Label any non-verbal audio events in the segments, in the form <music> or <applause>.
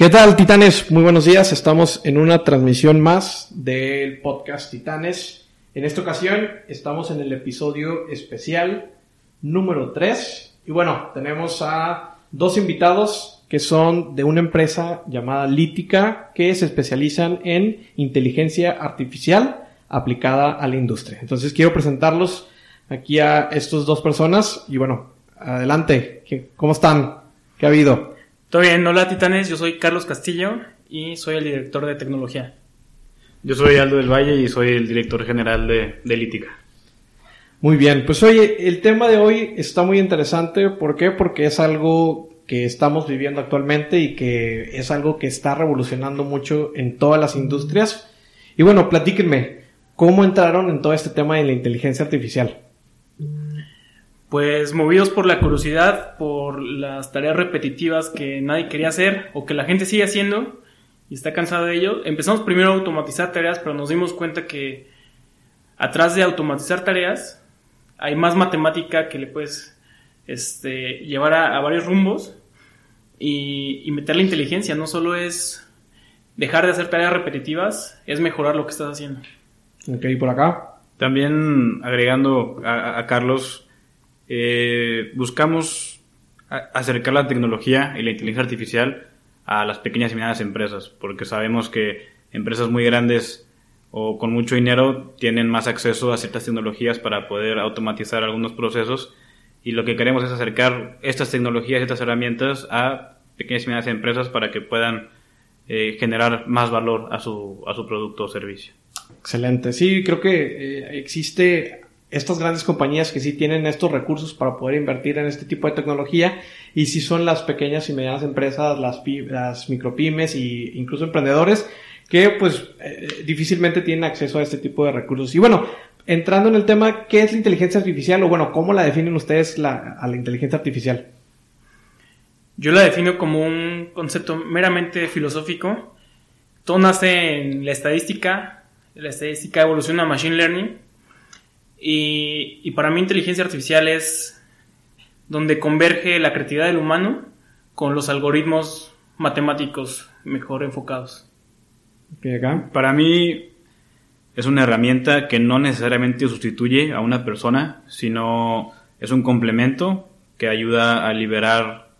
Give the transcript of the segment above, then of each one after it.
¿Qué tal, Titanes? Muy buenos días. Estamos en una transmisión más del podcast Titanes. En esta ocasión estamos en el episodio especial número 3. Y bueno, tenemos a dos invitados que son de una empresa llamada Lítica que se especializan en inteligencia artificial aplicada a la industria. Entonces quiero presentarlos aquí a estos dos personas y bueno, adelante. ¿Cómo están? ¿Qué ha habido? Todo bien, hola titanes, yo soy Carlos Castillo y soy el director de tecnología. Yo soy Aldo del Valle y soy el director general de, de Lítica. Muy bien, pues oye, el tema de hoy está muy interesante. ¿Por qué? Porque es algo que estamos viviendo actualmente y que es algo que está revolucionando mucho en todas las industrias. Y bueno, platíquenme, ¿cómo entraron en todo este tema de la inteligencia artificial? Pues movidos por la curiosidad, por las tareas repetitivas que nadie quería hacer o que la gente sigue haciendo y está cansado de ello, empezamos primero a automatizar tareas, pero nos dimos cuenta que atrás de automatizar tareas hay más matemática que le puedes este, llevar a, varios rumbos y, y meter la inteligencia. No solo es dejar de hacer tareas repetitivas, es mejorar lo que estás haciendo. Ok, por acá. También agregando a Carlos, eh, buscamos acercar la tecnología y la inteligencia artificial a las pequeñas y medianas empresas, porque sabemos que empresas muy grandes o con mucho dinero tienen más acceso a ciertas tecnologías para poder automatizar algunos procesos y lo que queremos es acercar estas tecnologías, estas herramientas a pequeñas y medianas empresas para que puedan eh, generar más valor a su, a su producto o servicio. Excelente. Sí, creo que eh, existe estas grandes compañías que sí tienen estos recursos para poder invertir en este tipo de tecnología y si son las pequeñas y medianas empresas, las, las micropymes e incluso emprendedores que pues eh, difícilmente tienen acceso a este tipo de recursos. Y bueno, entrando en el tema, ¿qué es la inteligencia artificial o bueno, cómo la definen ustedes la, a la inteligencia artificial? Yo la defino como un concepto meramente filosófico. Todo nace en la estadística, la estadística evoluciona a machine learning y, para mí inteligencia artificial es donde converge la creatividad del humano con los algoritmos matemáticos mejor enfocados. Para mí es una herramienta que no necesariamente sustituye a una persona, sino es un complemento que ayuda a liberar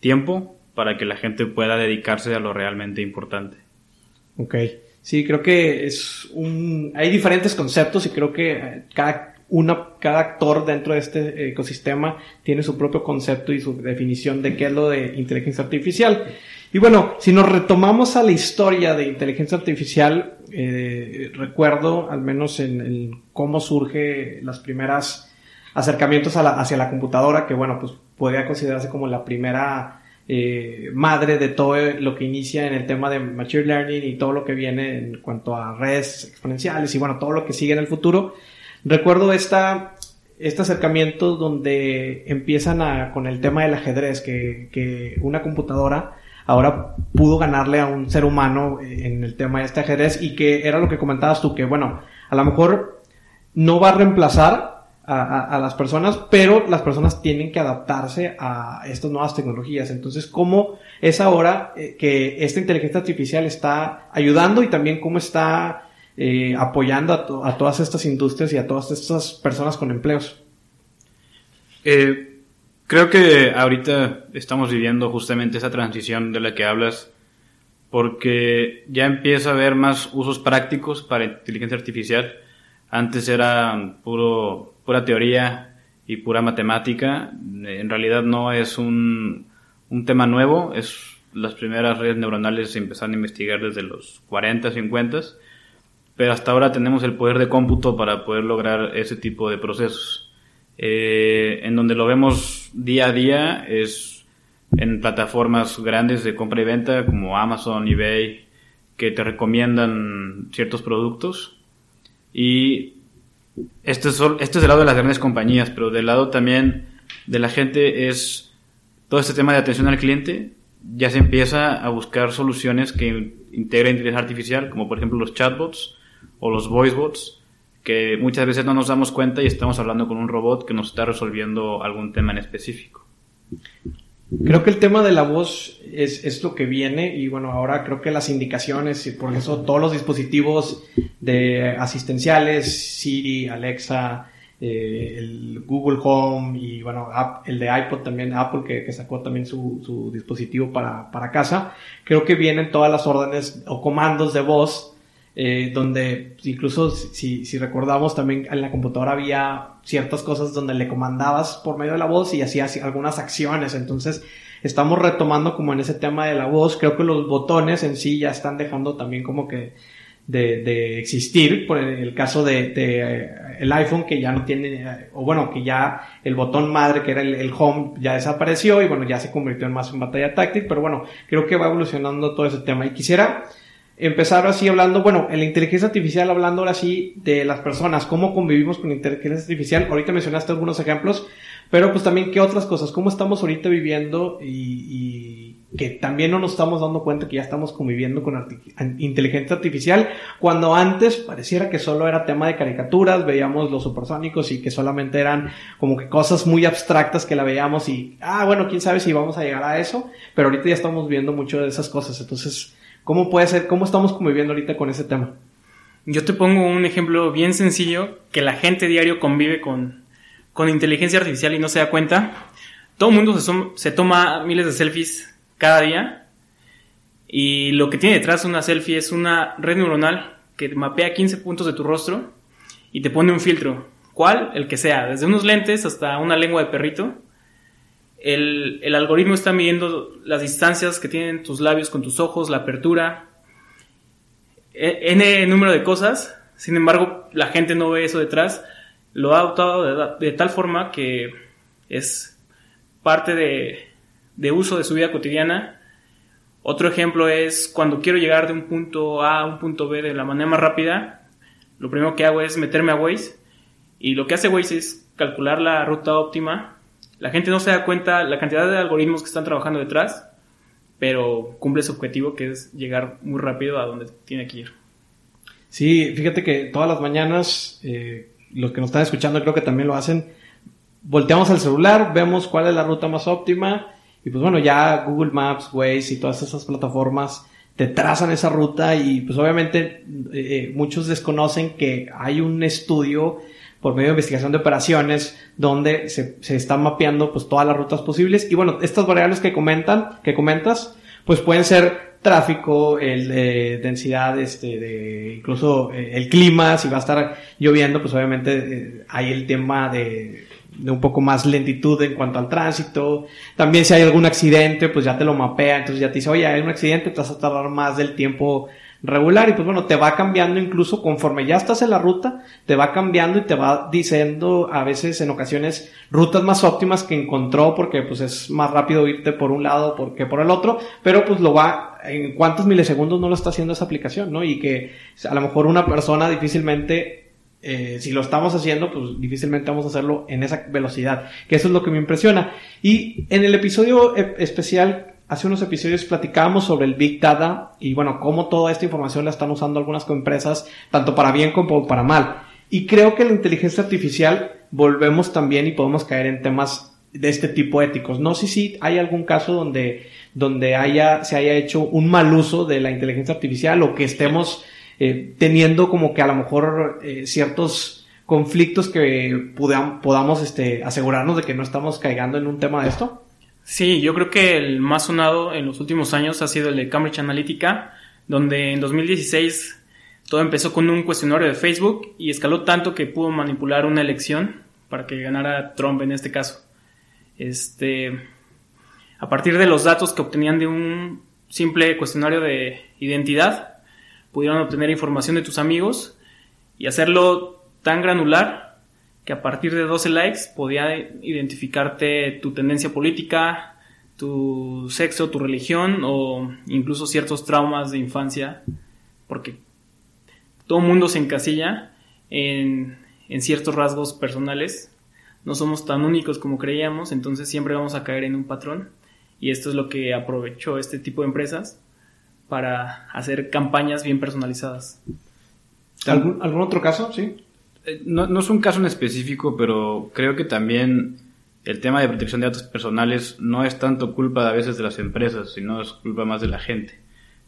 tiempo para que la gente pueda dedicarse a lo realmente importante. Ok. Sí, creo que es un... Hay diferentes conceptos y creo que eh, cada, una, cada actor dentro de este ecosistema tiene su propio concepto y su definición de qué es lo de inteligencia artificial. Y bueno, si nos retomamos a la historia de inteligencia artificial, eh, recuerdo al menos en, cómo surge las primeras acercamientos hacia la computadora, que bueno, pues podría considerarse como la primera eh, madre de todo lo que inicia en el tema de Machine Learning y todo lo que viene en cuanto a redes exponenciales y bueno, todo lo que sigue en el futuro. Recuerdo esta, este acercamiento donde empiezan con el tema del ajedrez, que, que una computadora ahora pudo ganarle a un ser humano en el tema de este ajedrez y que era lo que comentabas tú, que bueno, a lo mejor no va a reemplazar a, las personas, pero las personas tienen que adaptarse a estas nuevas tecnologías. Entonces, ¿cómo es ahora eh, que esta inteligencia artificial está ayudando y también cómo está eh, apoyando a, todas estas industrias y a todas estas personas con empleos? Eh, creo que ahorita estamos viviendo justamente esa transición de la que hablas porque ya empieza a haber más usos prácticos para inteligencia artificial. Antes era puro pura teoría y pura matemática. En realidad no es un, un tema nuevo, es las primeras redes neuronales se empezaron a investigar desde los 40, 50, pero hasta ahora tenemos el poder de cómputo para poder lograr ese tipo de procesos. Eh, en donde lo vemos día a día es en plataformas grandes de compra y venta como Amazon, eBay, que te recomiendan ciertos productos y este es, este es del lado de las grandes compañías, pero del lado también de la gente es todo este tema de atención al cliente. Ya se empieza a buscar soluciones que integren inteligencia artificial, como por ejemplo los chatbots o los voicebots, que muchas veces no nos damos cuenta y estamos hablando con un robot que nos está resolviendo algún tema en específico. Creo que el tema de la voz es, es, lo que viene y bueno, ahora creo que las indicaciones y por eso todos los dispositivos de asistenciales, Siri, Alexa, eh, el Google Home y bueno, el de iPod también, Apple que, que sacó también su, su dispositivo para, para, casa, creo que vienen todas las órdenes o comandos de voz eh, donde incluso si, si recordamos también en la computadora había ciertas cosas donde le comandabas por medio de la voz y hacías algunas acciones. Entonces, estamos retomando como en ese tema de la voz. Creo que los botones en sí ya están dejando también como que de, de existir. Por el caso de, de, eh, el iPhone que ya no tiene, o bueno, que ya el botón madre que era el, el, home ya desapareció y bueno, ya se convirtió en más en batalla táctil. Pero bueno, creo que va evolucionando todo ese tema. Y quisiera empezar así hablando, bueno, en la inteligencia artificial hablando ahora sí de las personas, cómo convivimos con la inteligencia artificial. Ahorita mencionaste algunos ejemplos, pero pues también qué otras cosas, cómo estamos ahorita viviendo y, que también no nos estamos dando cuenta que ya estamos conviviendo con inteligencia artificial, cuando antes pareciera que solo era tema de caricaturas, veíamos los supersónicos y que solamente eran como que cosas muy abstractas que la veíamos y, ah, bueno, quién sabe si vamos a llegar a eso, pero ahorita ya estamos viendo mucho de esas cosas, entonces ¿Cómo puede ser? ¿Cómo estamos conviviendo ahorita con ese tema? Yo te pongo un ejemplo bien sencillo que la gente diario convive con, con inteligencia artificial y no se da cuenta. Todo el mundo se, se toma miles de selfies cada día y lo que tiene detrás una selfie es una red neuronal que mapea 15 puntos de tu rostro y te pone un filtro. ¿Cuál? El que sea, desde unos lentes hasta una lengua de perrito el, algoritmo está midiendo las distancias que tienen tus labios con tus ojos, la apertura, e, n número de cosas. Sin embargo, la gente no ve eso detrás. Lo ha adoptado de, tal forma que es parte de, de, uso de su vida cotidiana. Otro ejemplo es cuando quiero llegar de un punto A a un punto B de la manera más rápida, lo primero que hago es meterme a Waze y lo que hace Waze es calcular la ruta óptima la gente no se da cuenta la cantidad de algoritmos que están trabajando detrás, pero cumple su objetivo que es llegar muy rápido a donde tiene que ir. Sí, fíjate que todas las mañanas, eh, los que nos están escuchando creo que también lo hacen, volteamos al celular, vemos cuál es la ruta más óptima y pues bueno, ya Google Maps, Waze y todas esas plataformas te trazan esa ruta y pues obviamente eh, eh, muchos desconocen que hay un estudio por medio de investigación de operaciones, donde se, se están mapeando pues todas las rutas posibles. Y bueno, estas variables que comentan, que comentas, pues pueden ser tráfico, el de densidad, este, de incluso eh, el clima, si va a estar lloviendo, pues obviamente eh, hay el tema de, de un poco más lentitud en cuanto al tránsito. También si hay algún accidente, pues ya te lo mapea, entonces ya te dice, oye, hay un accidente, te vas a tardar más del tiempo regular y pues bueno, te va cambiando incluso conforme ya estás en la ruta, te va cambiando y te va diciendo a veces en ocasiones rutas más óptimas que encontró porque pues es más rápido irte por un lado que por el otro, pero pues lo va en cuántos milisegundos no lo está haciendo esa aplicación, ¿no? Y que a lo mejor una persona difícilmente eh, si lo estamos haciendo, pues difícilmente vamos a hacerlo en esa velocidad, que eso es lo que me impresiona. Y en el episodio e-, especial Hace unos episodios platicábamos sobre el Big Data y bueno, cómo toda esta información la están usando algunas empresas, tanto para bien como para mal. Y creo que la inteligencia artificial volvemos también y podemos caer en temas de este tipo éticos. No sé si hay algún caso donde, donde haya, se haya hecho un mal uso de la inteligencia artificial o que estemos eh, teniendo como que a lo mejor eh, ciertos conflictos que podamos este, asegurarnos de que no estamos cayendo en un tema de esto. Sí, yo creo que el más sonado en los últimos años ha sido el de Cambridge Analytica, donde en 2016 todo empezó con un cuestionario de Facebook y escaló tanto que pudo manipular una elección para que ganara Trump en este caso. Este, a partir de los datos que obtenían de un simple cuestionario de identidad, pudieron obtener información de tus amigos y hacerlo tan granular que a partir de 12 likes podía identificarte tu tendencia política, tu sexo, tu religión o incluso ciertos traumas de infancia, porque todo mundo se encasilla en, en ciertos rasgos personales. No somos tan únicos como creíamos, entonces siempre vamos a caer en un patrón. Y esto es lo que aprovechó este tipo de empresas para hacer campañas bien personalizadas. ¿Algún, ¿Algún otro caso? Sí. Eh, no, no, es un caso en específico, pero creo que también el tema de protección de datos personales no es tanto culpa a veces de las empresas, sino es culpa más de la gente.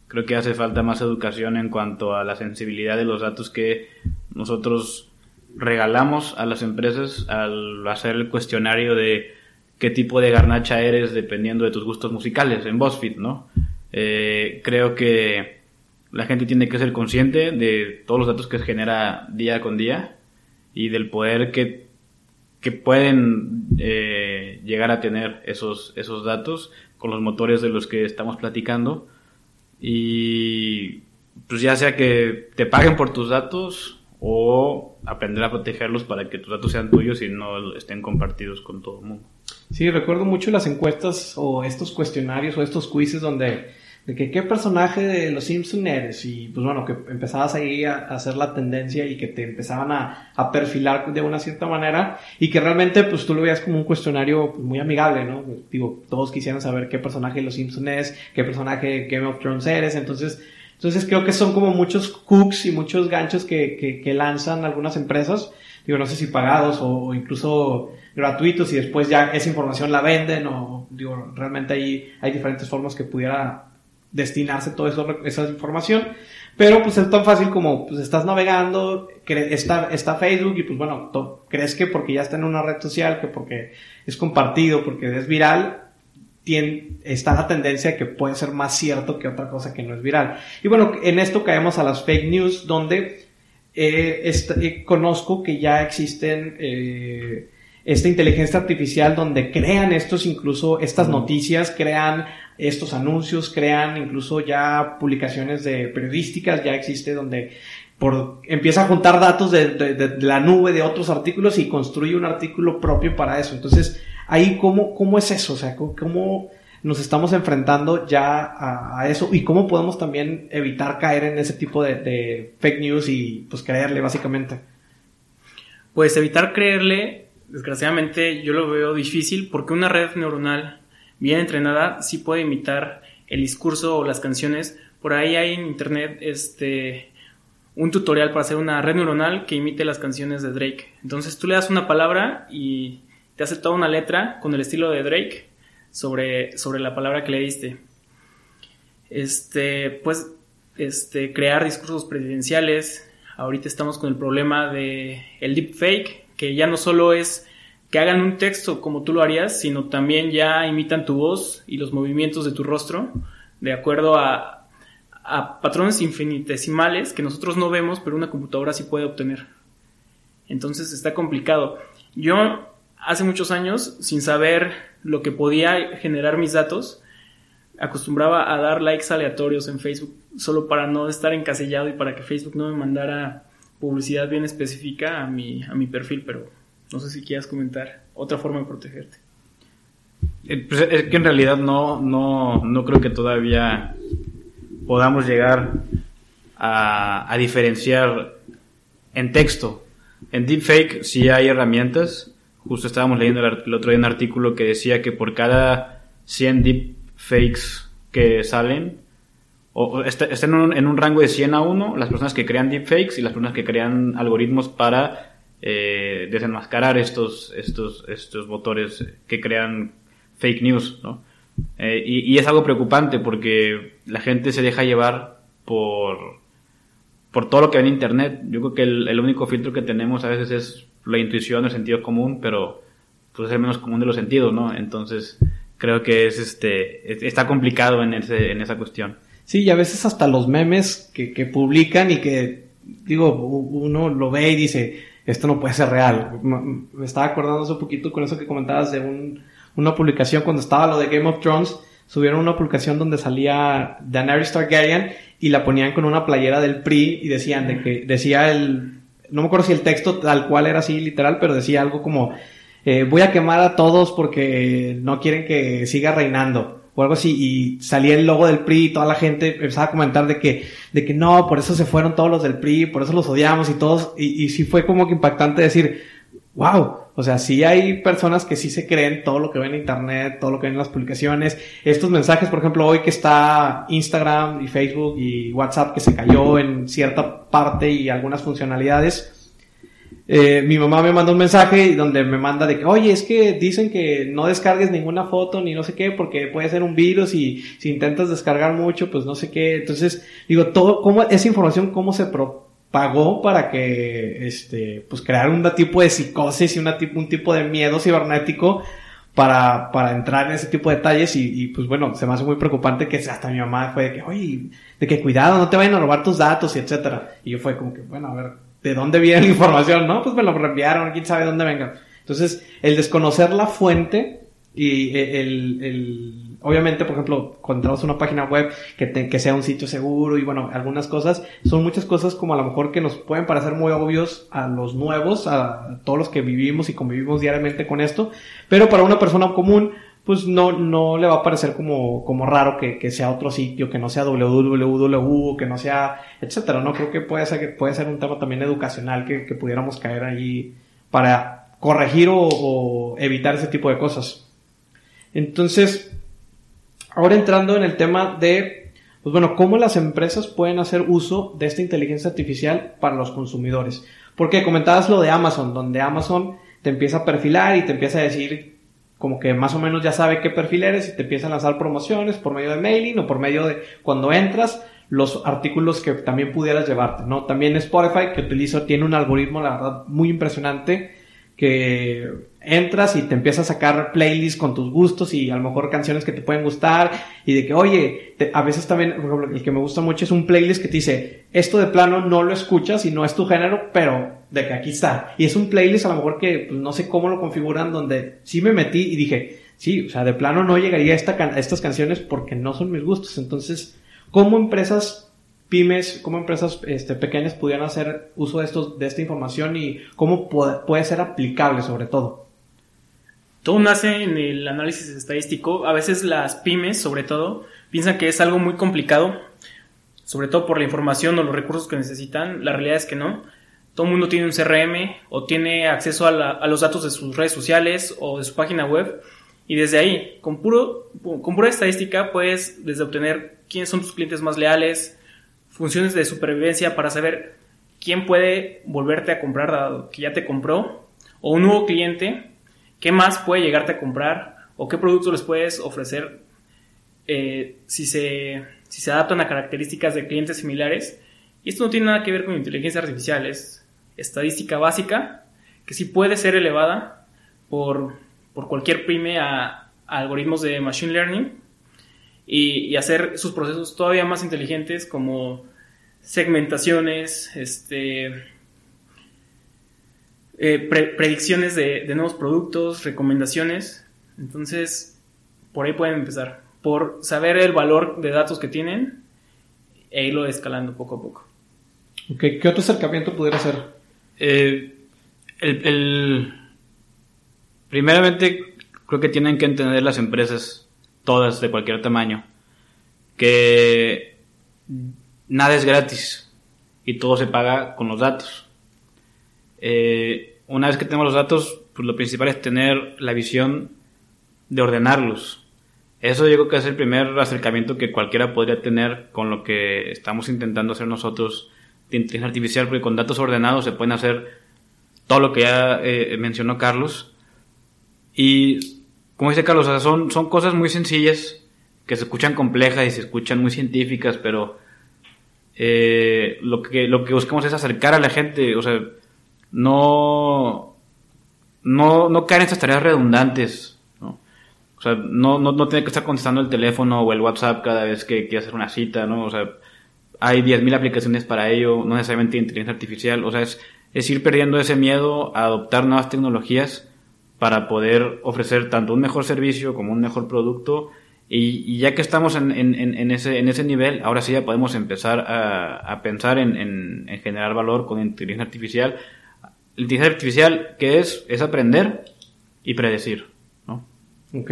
Creo que hace falta más educación en cuanto a la sensibilidad de los datos que nosotros regalamos a las empresas al hacer el cuestionario de qué tipo de garnacha eres dependiendo de tus gustos musicales en BuzzFeed, ¿no? Eh, creo que la gente tiene que ser consciente de todos los datos que genera día con día y del poder que, que pueden eh, llegar a tener esos, esos datos con los motores de los que estamos platicando. Y pues ya sea que te paguen por tus datos o aprender a protegerlos para que tus datos sean tuyos y no estén compartidos con todo el mundo. Sí, recuerdo mucho las encuestas o estos cuestionarios o estos quizzes donde de que qué personaje de los Simpson eres y pues bueno, que empezabas ahí a, hacer la tendencia y que te empezaban a, a, perfilar de una cierta manera y que realmente pues tú lo veías como un cuestionario pues, muy amigable, ¿no? Digo, todos quisieran saber qué personaje de los Simpson es, qué personaje de Game of Thrones eres, entonces entonces creo que son como muchos hooks y muchos ganchos que, que, que lanzan algunas empresas, digo, no sé si pagados o, incluso gratuitos y después ya esa información la venden o digo, realmente ahí hay diferentes formas que pudiera destinarse toda esa información. Pero pues es tan fácil como pues estás navegando, está, está Facebook y pues bueno, crees que porque ya está en una red social, que porque es compartido, porque es viral, tiene, está la tendencia que puede ser más cierto que otra cosa que no es viral. Y bueno, en esto caemos a las fake news, donde eh, eh, conozco que ya existen eh, esta inteligencia artificial donde crean estos incluso estas noticias, crean estos anuncios, crean incluso ya publicaciones de periodísticas, ya existe donde por, empieza a juntar datos de, la nube de otros artículos y construye un artículo propio para eso. Entonces, ahí cómo, cómo es eso, o sea, cómo, nos estamos enfrentando ya a, a, eso y cómo podemos también evitar caer en ese tipo de, de fake news y pues creerle básicamente. Pues evitar creerle, desgraciadamente yo lo veo difícil porque una red neuronal bien entrenada sí puede imitar el discurso o las canciones. Por ahí hay en internet este un tutorial para hacer una red neuronal que imite las canciones de Drake. Entonces tú le das una palabra y te hace toda una letra con el estilo de Drake sobre, sobre la palabra que le diste. Este, pues, este, crear discursos presidenciales. Ahorita estamos con el problema de el deepfake, que ya no solo es que hagan un texto como tú lo harías, sino también ya imitan tu voz y los movimientos de tu rostro de acuerdo a, a patrones infinitesimales que nosotros no vemos, pero una computadora sí puede obtener. Entonces está complicado. Yo hace muchos años, sin saber lo que podía generar mis datos, acostumbraba a dar likes aleatorios en Facebook solo para no estar encasillado y para que Facebook no me mandara publicidad bien específica a mi, a mi perfil, pero no sé si quieras comentar otra forma de protegerte. Eh, pues, es que en realidad no, no, no creo que todavía podamos llegar a, a diferenciar en texto. En deepfake sí hay herramientas. Justo estábamos leyendo el, otro día un artículo que decía que por cada 100 deepfakes que salen, o, están en un, en un rango de 100 a 1 las personas que crean deepfakes y las personas que crean algoritmos para eh, desenmascarar estos, estos, estos motores que crean fake news, ¿no? Eh, y, es algo preocupante porque la gente se deja llevar por, por todo lo que ve en Internet. Yo creo que el, único filtro que tenemos a veces es la intuición, el sentido común, pero pues es el menos común de los sentidos, ¿no? Entonces creo que es este está complicado en, ese, en esa cuestión. Sí, y a veces hasta los memes que, que publican y que, digo, uno lo ve y dice, esto no puede ser real. Me estaba acordando hace poquito con eso que comentabas de un, una publicación cuando estaba lo de Game of Thrones. Subieron una publicación donde salía Daenerys Targaryen y la ponían con una playera del PRI y decían de que decía el no me acuerdo si el texto tal cual era así literal, pero decía algo como eh, voy a quemar a todos porque no quieren que siga reinando o algo así, y salía el logo del PRI y toda la gente empezaba a comentar de que, de que no, por eso se fueron todos los del PRI, por eso los odiamos y todos, y, y sí fue como que impactante decir, wow, o sea, sí hay personas que sí se creen todo lo que ven en internet, todo lo que ven en las publicaciones, estos mensajes, por ejemplo, hoy que está Instagram y Facebook y WhatsApp que se cayó en cierta parte y algunas funcionalidades, eh, mi mamá me manda un mensaje donde me manda de que, oye, es que dicen que no descargues ninguna foto ni no sé qué porque puede ser un virus y si intentas descargar mucho, pues no sé qué. Entonces, digo, todo, cómo, esa información, cómo se propagó para que, este, pues crear un tipo de psicosis y una, un tipo de miedo cibernético para, para entrar en ese tipo de detalles y, y, pues bueno, se me hace muy preocupante que hasta mi mamá fue de que, oye, de que cuidado, no te vayan a robar tus datos y etcétera. Y yo fue como que, bueno, a ver, ¿de dónde viene la información? No, pues me lo reenviaron, quién sabe dónde venga. Entonces, el desconocer la fuente y el, el obviamente, por ejemplo, cuando entramos a una página web que, que sea un sitio seguro y bueno, algunas cosas, son muchas cosas como a lo mejor que nos pueden parecer muy obvios a los nuevos, a todos los que vivimos y convivimos diariamente con esto, pero para una persona común, pues no, no le va a parecer como, como raro que, que sea otro sitio, que no sea www, que no sea, etcétera, ¿no? Creo que puede ser, puede ser un tema también educacional que, que pudiéramos caer ahí para corregir o, o evitar ese tipo de cosas. Entonces, Ahora entrando en el tema de, pues bueno, cómo las empresas pueden hacer uso de esta inteligencia artificial para los consumidores. Porque comentabas lo de Amazon, donde Amazon te empieza a perfilar y te empieza a decir como que más o menos ya sabe qué perfil eres y te empieza a lanzar promociones por medio de mailing o por medio de cuando entras los artículos que también pudieras llevarte, ¿no? También Spotify que utilizo tiene un algoritmo la verdad muy impresionante que entras y te empiezas a sacar playlists con tus gustos y a lo mejor canciones que te pueden gustar y de que, oye, a veces también, por ejemplo, el que me gusta mucho es un playlist que te dice, esto de plano no lo escuchas y no es tu género, pero de que aquí está. Y es un playlist a lo mejor que pues, no sé cómo lo configuran donde sí me metí y dije, sí, o sea, de plano no llegaría a, esta a estas canciones porque no son mis gustos. Entonces, ¿cómo empresas pymes, cómo empresas este, pequeñas pudieran hacer uso de, estos, de esta información y cómo puede, ser aplicable sobre todo. Todo nace en el análisis estadístico. A veces las pymes, sobre todo, piensan que es algo muy complicado, sobre todo por la información o los recursos que necesitan. La realidad es que no. Todo el mundo tiene un CRM o tiene acceso a, los datos de sus redes sociales o de su página web. Y desde ahí, con, puro, con pura estadística, puedes desde obtener quiénes son tus clientes más leales, funciones de supervivencia para saber quién puede volverte a comprar dado que ya te compró, o un nuevo cliente, qué más puede llegarte a comprar, o qué productos les puedes ofrecer eh, si, se, si se adaptan a características de clientes similares. Y esto no tiene nada que ver con inteligencia artificial, es estadística básica que sí puede ser elevada por, por cualquier prime a, a algoritmos de machine learning y, hacer sus procesos todavía más inteligentes como segmentaciones, este, eh, predicciones de, nuevos productos, recomendaciones. Entonces, por ahí pueden empezar. Por saber el valor de datos que tienen e irlo escalando poco a poco. ¿Qué otro acercamiento pudiera ser? Eh, el, primeramente, creo que tienen que entender las empresas todas de cualquier tamaño, que nada es gratis y todo se paga con los datos. Eh, una vez que tenemos los datos, pues lo principal es tener la visión de ordenarlos. Eso yo creo que es el primer acercamiento que cualquiera podría tener con lo que estamos intentando hacer nosotros de inteligencia artificial, porque con datos ordenados se pueden hacer todo lo que ya eh, mencionó Carlos. Y como dice Carlos, son, son cosas muy sencillas que se escuchan complejas y se escuchan muy científicas, pero eh, lo, que, lo que buscamos es acercar a la gente, o sea, no, no, no caer en estas tareas redundantes, ¿no? O sea, no, no, no tener que estar contestando el teléfono o el WhatsApp cada vez que quiere hacer una cita, ¿no? O sea, hay 10.000 aplicaciones para ello, no necesariamente inteligencia artificial, o sea, es, es ir perdiendo ese miedo a adoptar nuevas tecnologías para poder ofrecer tanto un mejor servicio como un mejor producto. Y, ya que estamos en, en, ese, en ese nivel, ahora sí ya podemos empezar a, pensar en, generar valor con inteligencia artificial. La inteligencia artificial, ¿qué es? Es aprender y predecir, ¿no? Ok.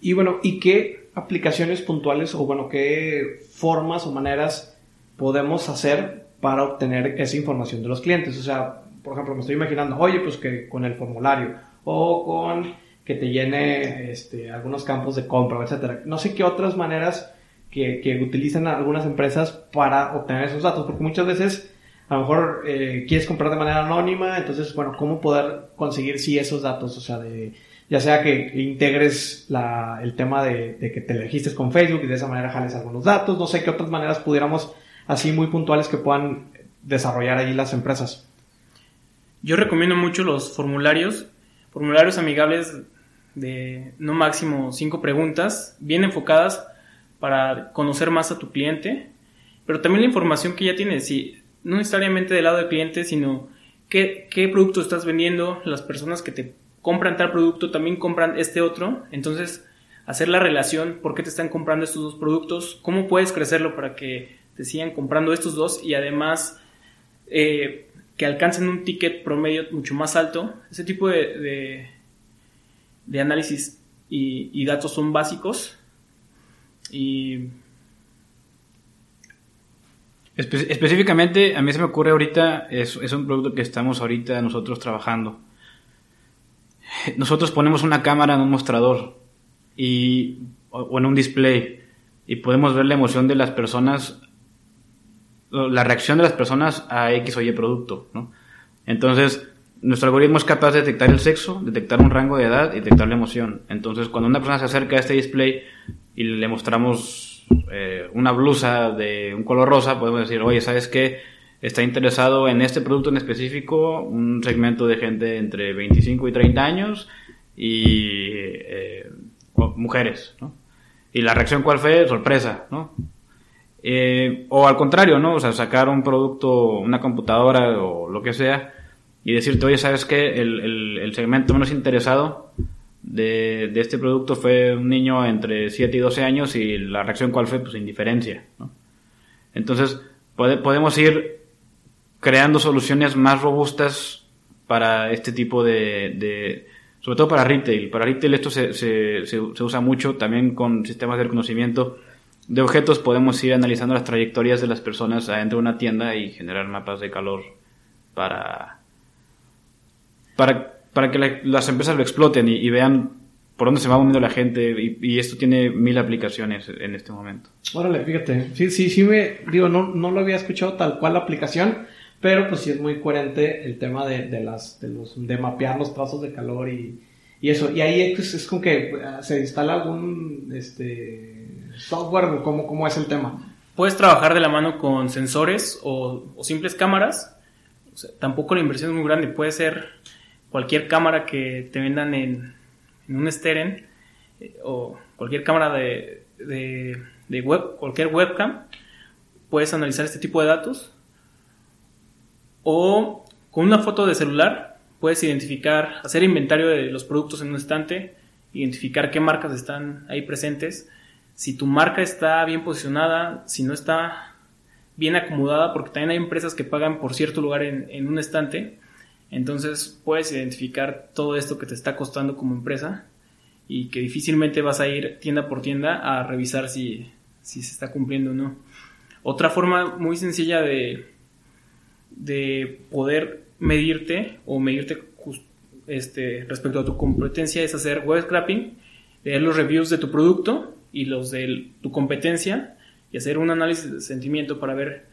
Y bueno, ¿y qué aplicaciones puntuales o bueno, qué formas o maneras podemos hacer para obtener esa información de los clientes? O sea, por ejemplo, me estoy imaginando, oye, pues que con el formulario o con que te llene este, algunos campos de compra, etcétera. No sé qué otras maneras que, que utilizan algunas empresas para obtener esos datos, porque muchas veces a lo mejor eh, quieres comprar de manera anónima, entonces, bueno, ¿cómo poder conseguir sí esos datos? O sea, de, ya sea que integres la, el tema de, que te elegiste con Facebook y de esa manera jales algunos datos, no sé qué otras maneras pudiéramos, así muy puntuales, que puedan desarrollar ahí las empresas. Yo recomiendo mucho los formularios, formularios amigables de no máximo cinco preguntas, bien enfocadas para conocer más a tu cliente, pero también la información que ya tienes, si, no necesariamente del lado del cliente, sino qué, qué producto estás vendiendo, las personas que te compran tal producto también compran este otro, entonces hacer la relación, por qué te están comprando estos dos productos, cómo puedes crecerlo para que te sigan comprando estos dos y además eh, que alcancen un ticket promedio mucho más alto. Ese tipo de, de, análisis y, datos son básicos. Y. específicamente, a mí se me ocurre ahorita, es, es un producto que estamos ahorita nosotros trabajando. Nosotros ponemos una cámara en un mostrador y, o en un display y podemos ver la emoción de las personas la reacción de las personas a X o Y producto, ¿no? Entonces, nuestro algoritmo es capaz de detectar el sexo, detectar un rango de edad y detectar la emoción. Entonces, cuando una persona se acerca a este display y le mostramos eh, una blusa de un color rosa, podemos decir, oye, ¿sabes qué? Está interesado en este producto en específico, un segmento de gente entre 25 y 30 años y eh, mujeres, ¿no? Y la reacción cuál fue? Sorpresa, ¿no? Eh, o al contrario, ¿no? O sea, sacar un producto, una computadora o lo que sea, y decirte, oye, ¿sabes qué? El, el, segmento menos interesado de, de, este producto fue un niño entre 7 y 12 años y la reacción cuál fue, pues indiferencia, ¿no? Entonces, podemos ir creando soluciones más robustas para este tipo de, de, sobre todo para retail. Para retail esto se, se, se usa mucho también con sistemas de reconocimiento de objetos podemos ir analizando las trayectorias de las personas adentro de una tienda y generar mapas de calor para, para, para que las empresas lo exploten y, vean por dónde se va moviendo la gente y, esto tiene mil aplicaciones en este momento. Órale, fíjate, sí, sí, sí me, digo, no, no lo había escuchado tal cual la aplicación, pero pues sí es muy coherente el tema de, de las, de los, de mapear los trazos de calor y, y eso, y ahí es, es como que ah, se instala algún, este, software cómo, cómo es el tema? Puedes trabajar de la mano con sensores o, simples cámaras. tampoco la inversión es muy grande. Puede ser cualquier cámara que te vendan en, un Steren eh, o cualquier cámara de, de, web, cualquier webcam. Puedes analizar este tipo de datos. O con una foto de celular puedes identificar, hacer inventario de los productos en un estante, identificar qué marcas están ahí presentes si tu marca está bien posicionada, si no está bien acomodada, porque también hay empresas que pagan por cierto lugar en, un estante, entonces puedes identificar todo esto que te está costando como empresa y que difícilmente vas a ir tienda por tienda a revisar si, se está cumpliendo o no. Otra forma muy sencilla de, de poder medirte o medirte este, respecto a tu competencia es hacer web scrapping, leer los reviews de tu producto y los de tu competencia y hacer un análisis de sentimiento para ver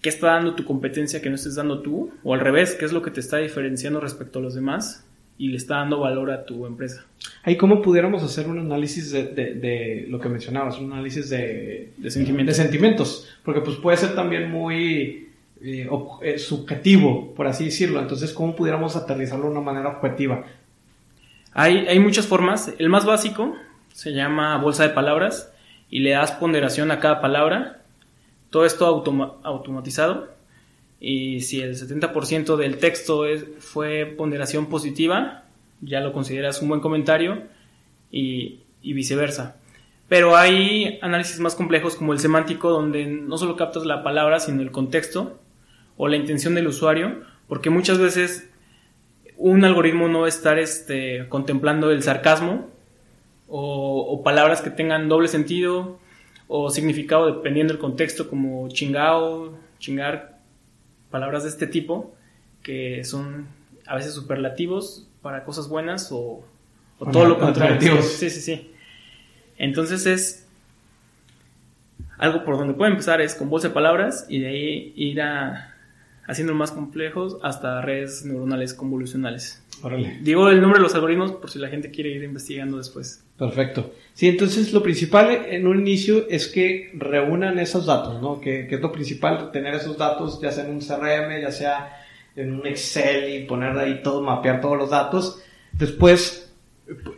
qué está dando tu competencia que no estés dando tú, o al revés, qué es lo que te está diferenciando respecto a los demás y le está dando valor a tu empresa. Ahí, ¿cómo pudiéramos hacer un análisis de, de, lo que mencionabas, un análisis de, de, sentimientos. de sentimientos? Porque pues puede ser también muy eh, eh, subjetivo, por así decirlo. Entonces, ¿cómo pudiéramos aterrizarlo de una manera objetiva? Hay, hay muchas formas. El más básico se llama bolsa de palabras y le das ponderación a cada palabra. Todo esto automatizado. Y si el 70% del texto es, fue ponderación positiva, ya lo consideras un buen comentario y, y viceversa. Pero hay análisis más complejos como el semántico, donde no solo captas la palabra, sino el contexto o la intención del usuario, porque muchas veces un algoritmo no va a estar este, contemplando el sarcasmo, o, palabras que tengan doble sentido o significado dependiendo del contexto como chingao, chingar, palabras de este tipo que son a veces superlativos para cosas buenas o, todo lo contrario. Sí, sí, sí. Entonces es algo por donde puede empezar es con bolsa de palabras y de ahí ir a haciendo más complejos hasta redes neuronales convolucionales. Órale. Digo el nombre de los algoritmos por si la gente quiere ir investigando después. Perfecto. Sí, entonces lo principal en un inicio es que reúnan esos datos, ¿no? Que, que es lo principal, tener esos datos, ya sea en un CRM, ya sea en un Excel y poner ahí todo, mapear todos los datos. Después,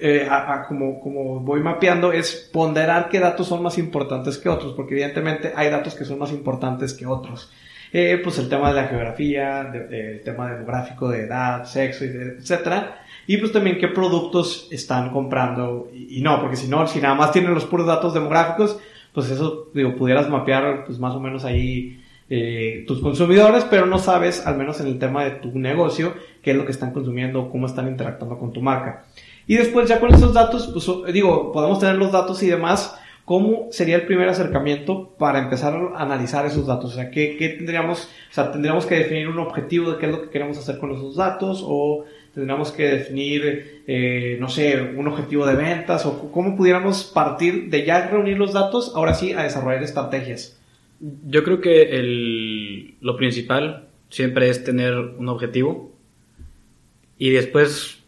eh, a- a como, como voy mapeando, es ponderar qué datos son más importantes que otros, porque evidentemente hay datos que son más importantes que otros. Eh, pues el tema de la geografía, el tema demográfico de edad, sexo, etcétera. Y pues también qué productos están comprando y, no, porque si no, si nada más tienen los puros datos demográficos, pues eso, digo, pudieras mapear pues más o menos ahí eh, tus consumidores, pero no sabes, al menos en el tema de tu negocio, qué es lo que están consumiendo, cómo están interactuando con tu marca. Y después ya con esos datos, pues digo, podemos tener los datos y demás, ¿cómo sería el primer acercamiento para empezar a analizar esos datos? O sea, ¿qué, tendríamos, o sea, tendríamos que definir un objetivo de qué es lo que queremos hacer con esos datos o tendríamos que definir, eh, no sé, un objetivo de ventas o cómo pudiéramos partir de ya reunir los datos, ahora sí, a desarrollar estrategias. Yo creo que el, lo principal siempre es tener un objetivo y después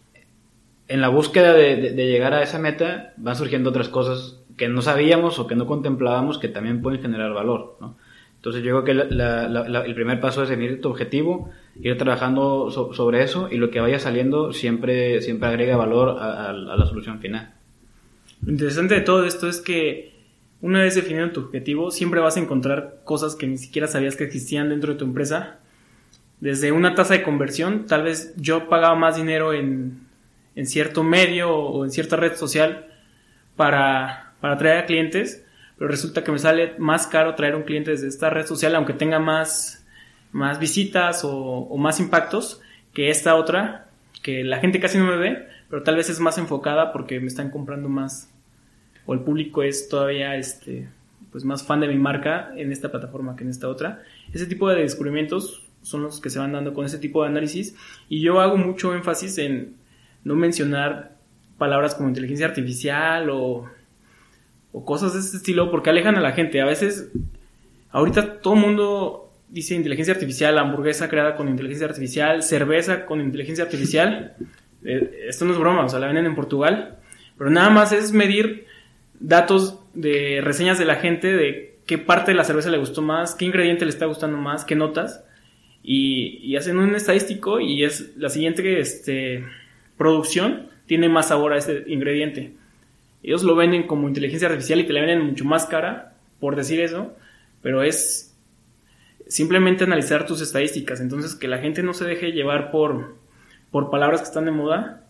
en la búsqueda de- de llegar a esa meta van surgiendo otras cosas que no sabíamos o que no contemplábamos que también pueden generar valor. ¿no? Entonces yo creo que la- el primer paso es definir tu objetivo, ir trabajando so- sobre eso y lo que vaya saliendo siempre, siempre agrega valor a la solución final. Lo interesante de todo esto es que una vez definido tu objetivo, siempre vas a encontrar cosas que ni siquiera sabías que existían dentro de tu empresa. Desde una tasa de conversión, tal vez yo pagaba más dinero en, en cierto medio o en cierta red social para, para atraer a clientes, pero resulta que me sale más caro traer un cliente desde esta red social, aunque tenga más, más visitas o, o más impactos que esta otra, que la gente casi no me ve, pero tal vez es más enfocada porque me están comprando más o el público es todavía este pues más fan de mi marca en esta plataforma que en esta otra. Ese tipo de descubrimientos son los que se van dando con ese tipo de análisis y yo hago mucho énfasis en no mencionar palabras como inteligencia artificial o, o cosas de este estilo porque alejan a la gente. A veces, ahorita todo el mundo dice inteligencia artificial, hamburguesa creada con inteligencia artificial, cerveza con inteligencia artificial. <laughs> Eh, esto no es broma, o sea, la venden en Portugal. Pero nada más es medir datos de reseñas de la gente de qué parte de la cerveza le gustó más, qué ingrediente le está gustando más, qué notas. Y, y hacen un estadístico y es la siguiente este, producción tiene más sabor a ese ingrediente. Ellos lo venden como inteligencia artificial y te la venden mucho más cara, por decir eso, pero es simplemente analizar tus estadísticas. Entonces, que la gente no se deje llevar por, por palabras que están de moda.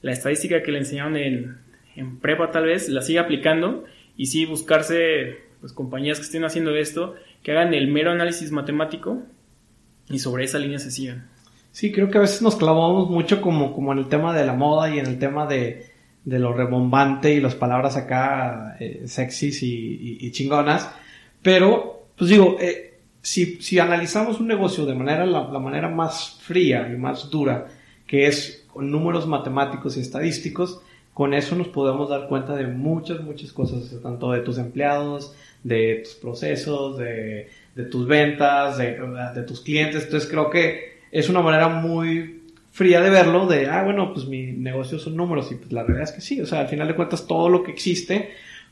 La estadística que le enseñaron en, en prepa tal vez, la sigue aplicando y sí buscarse pues, compañías que estén haciendo esto, que hagan el mero análisis matemático y sobre esa línea se sigan. Sí, creo que a veces nos clavamos mucho como, como en el tema de la moda y en el tema de, de lo rebombante y las palabras acá eh, sexys y, chingonas. Pero, pues digo, eh, si, si analizamos un negocio de manera, la, la manera más fría y más dura, que es con números matemáticos y estadísticos, con eso nos podemos dar cuenta de muchas, muchas cosas, tanto de tus empleados, de tus procesos, de, de tus ventas, de, de tus clientes. Entonces creo que es una manera muy fría de verlo, de, ah, bueno, pues mi negocio son números y pues la realidad es que sí, o sea, al final de cuentas todo lo que existe,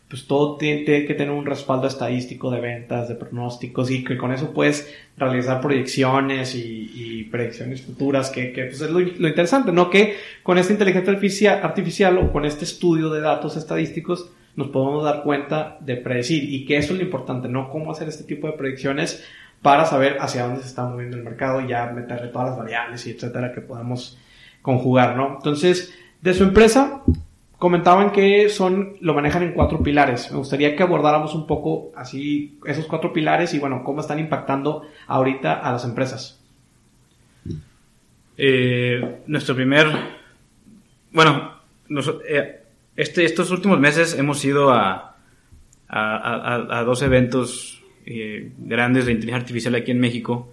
pues todo tiene, que tener un respaldo estadístico de ventas, de pronósticos y que con eso puedes realizar proyecciones y, predicciones futuras, que, que pues es lo, lo interesante, ¿no? Que con esta inteligencia artificial, artificial o con este estudio de datos estadísticos nos podemos dar cuenta de predecir y que eso es lo importante, no cómo hacer este tipo de predicciones para saber hacia dónde se está moviendo el mercado y ya meterle todas las variables y etcétera que podamos conjugar, ¿no? Entonces, de su empresa, comentaban que son, lo manejan en cuatro pilares. Me gustaría que abordáramos un poco así esos cuatro pilares y bueno, cómo están impactando ahorita a las empresas. Eh, nuestro primer. Bueno, eh, este, estos últimos meses hemos ido a, a, a- a dos eventos eh, grandes de inteligencia artificial aquí en México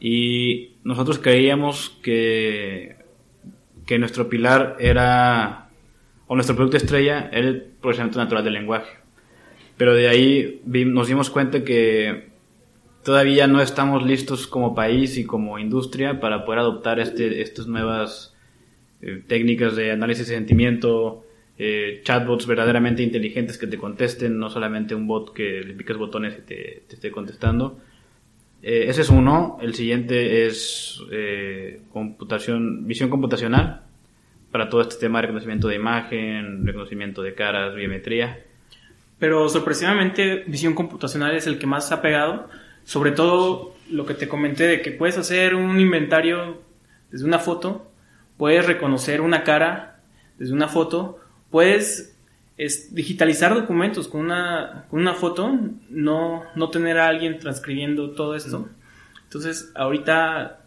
y nosotros creíamos que, que nuestro pilar era, o nuestro producto estrella era el procesamiento natural del lenguaje. Pero de ahí nos dimos cuenta que todavía no estamos listos como país y como industria para poder adoptar este, estas nuevas eh, técnicas de análisis de sentimiento, eh, chatbots verdaderamente inteligentes que te contesten, no solamente un bot que le piques botones y te, te esté contestando. Eh, ese es uno. El siguiente es eh, computación, visión computacional para todo este tema de reconocimiento de imagen, reconocimiento de caras, biometría. Pero sorpresivamente visión computacional es el que más ha pegado. Sobre todo lo que te comenté de que puedes hacer un inventario desde una foto, puedes reconocer una cara desde una foto, puedes es digitalizar documentos con una, con una foto, no, no tener a alguien transcribiendo todo esto. Entonces, ahorita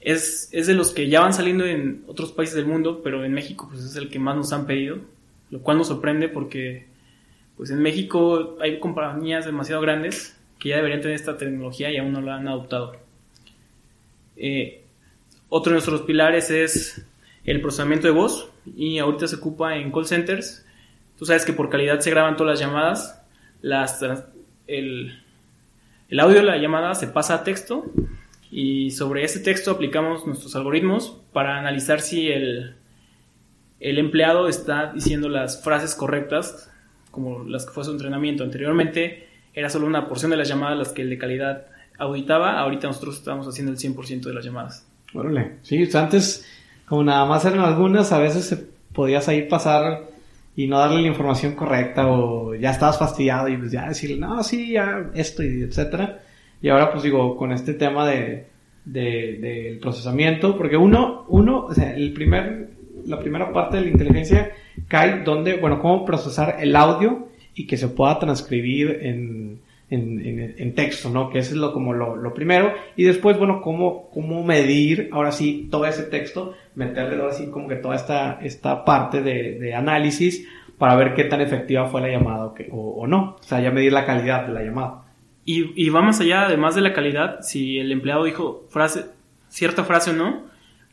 es, es de los que ya van saliendo en otros países del mundo, pero en México pues es el que más nos han pedido, lo cual nos sorprende porque pues en México hay compañías demasiado grandes que ya deberían tener esta tecnología y aún no la han adoptado. Eh, otro de nuestros pilares es el procesamiento de voz y ahorita se ocupa en call centers Tú sabes que por calidad se graban todas las llamadas, el audio de la llamada se pasa a texto y sobre ese texto aplicamos nuestros algoritmos para analizar si el, el empleado está diciendo las frases correctas, como las que fue su entrenamiento. Anteriormente era solo una porción de las llamadas las que el de calidad auditaba, ahorita nosotros estamos haciendo el 100% de las llamadas. Órale, sí, antes como nada más eran algunas, a veces se podías ahí pasar y no darle la información correcta o ya estabas fastidiado y pues ya decirle, no, sí, ya esto y etcétera. Y ahora pues digo, con este tema de, del procesamiento, porque uno, uno, o sea, el primer, la primera parte de la inteligencia cae donde, bueno, cómo procesar el audio y que se pueda transcribir en, en, en, texto, ¿no? Que eso es lo, como lo, lo, primero. Y después, bueno, cómo, cómo medir, ahora sí, todo ese texto, meterle ahora sí como que toda esta, esta parte de, de análisis para ver qué tan efectiva fue la llamada o, que, o, no. O sea, ya medir la calidad de la llamada. Y, y va más allá, además de la calidad, si el empleado dijo frase, cierta frase o no,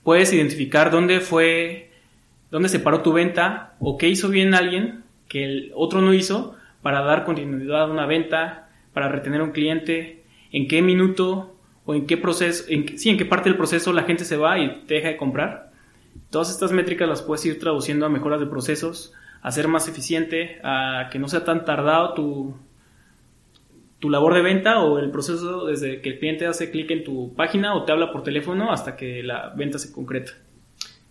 puedes identificar dónde fue, dónde se paró tu venta o qué hizo bien alguien que el otro no hizo para dar continuidad a una venta, para retener a un cliente, en qué minuto o en qué proceso, en, sí, en qué parte del proceso la gente se va y te deja de comprar. Todas estas métricas las puedes ir traduciendo a mejoras de procesos, a ser más eficiente, a que no sea tan tardado tu, tu labor de venta o el proceso desde que el cliente hace clic en tu página o te habla por teléfono hasta que la venta se concreta.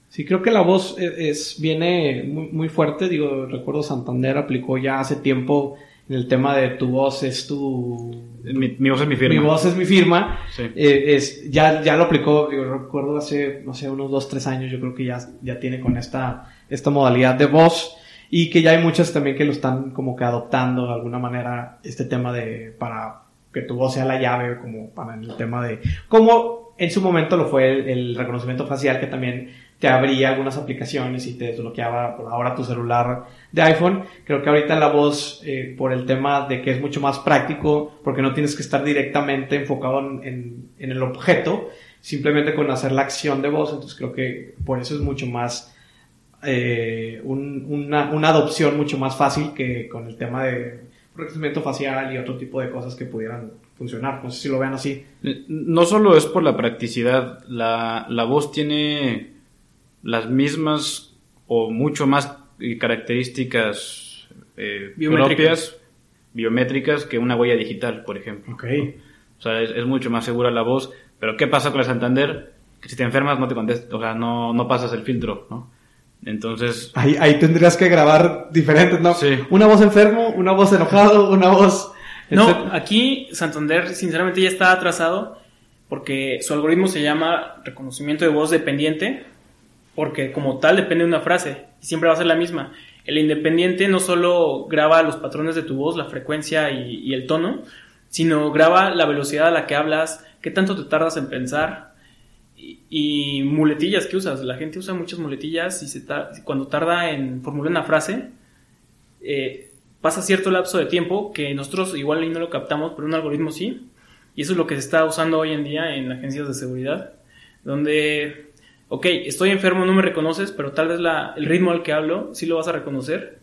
Sí, creo que la voz e, es, viene muy, muy fuerte. Digo, recuerdo Santander aplicó ya hace tiempo el tema de tu voz es tu... Mi, voz es mi firma. Mi voz es mi firma. Eh, es, ya, ya lo aplicó, yo recuerdo hace, no sé, unos dos, tres años, yo creo que ya, ya tiene con esta, esta modalidad de voz y que ya hay muchas también que lo están como que adoptando de alguna manera este tema de, para que tu voz sea la llave, como para el tema de, como en su momento lo fue el, el reconocimiento facial que también te abría algunas aplicaciones y te desbloqueaba por ahora tu celular de iPhone. Creo que ahorita la voz, eh, por el tema de que es mucho más práctico, porque no tienes que estar directamente enfocado en, en, el objeto, simplemente con hacer la acción de voz, entonces creo que por eso es mucho más, eh, una, una adopción mucho más fácil que con el tema de reconocimiento facial y otro tipo de cosas que pudieran funcionar. No sé si lo vean así. No solo es por la practicidad, la, la voz tiene las mismas o mucho más características eh, biométricas. propias, biométricas, que una huella digital, por ejemplo. Okay. O sea, es, mucho más segura la voz. Pero ¿qué pasa con el Santander? Que si te enfermas no te contestas, o sea, no, no pasas el filtro, ¿no? Entonces... Ahí, ahí tendrías que grabar diferentes, ¿no? Sí. Una voz enfermo, una voz enojado, una voz... No, aquí Santander sinceramente ya está atrasado porque su algoritmo se llama reconocimiento de voz dependiente porque como tal depende de una frase y siempre va a ser la misma. El independiente no solo graba los patrones de tu voz, la frecuencia y, el tono, sino graba la velocidad a la que hablas, qué tanto te tardas en pensar y, muletillas que usas. La gente usa muchas muletillas y cuando tarda en formular una frase, eh, pasa cierto lapso de tiempo que nosotros igual no lo captamos, pero un algoritmo sí. Y eso es lo que se está usando hoy en día en agencias de seguridad, donde ok, estoy enfermo, no me reconoces, pero tal vez la, el ritmo al que hablo sí lo vas a reconocer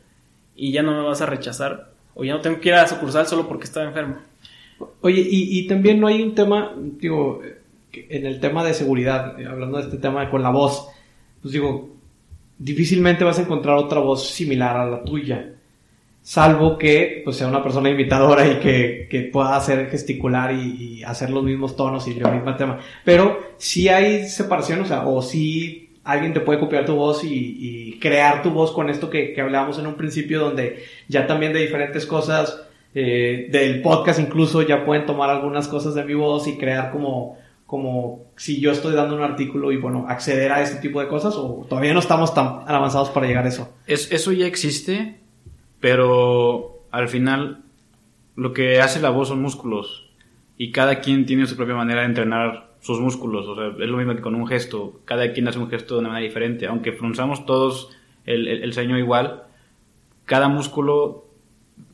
y ya no me vas a rechazar o ya no tengo que ir a sucursal solo porque estaba enfermo. Oye, y, y también no hay un tema, digo, en el tema de seguridad, eh, hablando de este tema con la voz, pues digo, difícilmente vas a encontrar otra voz similar a la tuya. Salvo que pues, sea una persona imitadora y que, que pueda hacer gesticular y, hacer los mismos tonos y el mismo tema. Pero si hay separación, o sea, o si alguien te puede copiar tu voz y, y crear tu voz con esto que, que hablábamos en un principio, donde ya también de diferentes cosas, eh, del podcast incluso, ya pueden tomar algunas cosas de mi voz y crear como, como si yo estoy dando un artículo y bueno, acceder a este tipo de cosas, o todavía no estamos tan avanzados para llegar a eso. Es, eso ya existe, pero al final lo que hace la voz son músculos y cada quien tiene su propia manera de entrenar sus músculos. O sea, es lo mismo que con un gesto. Cada quien hace un gesto de una manera diferente. Aunque frunzamos todos el, el, el ceño igual, cada músculo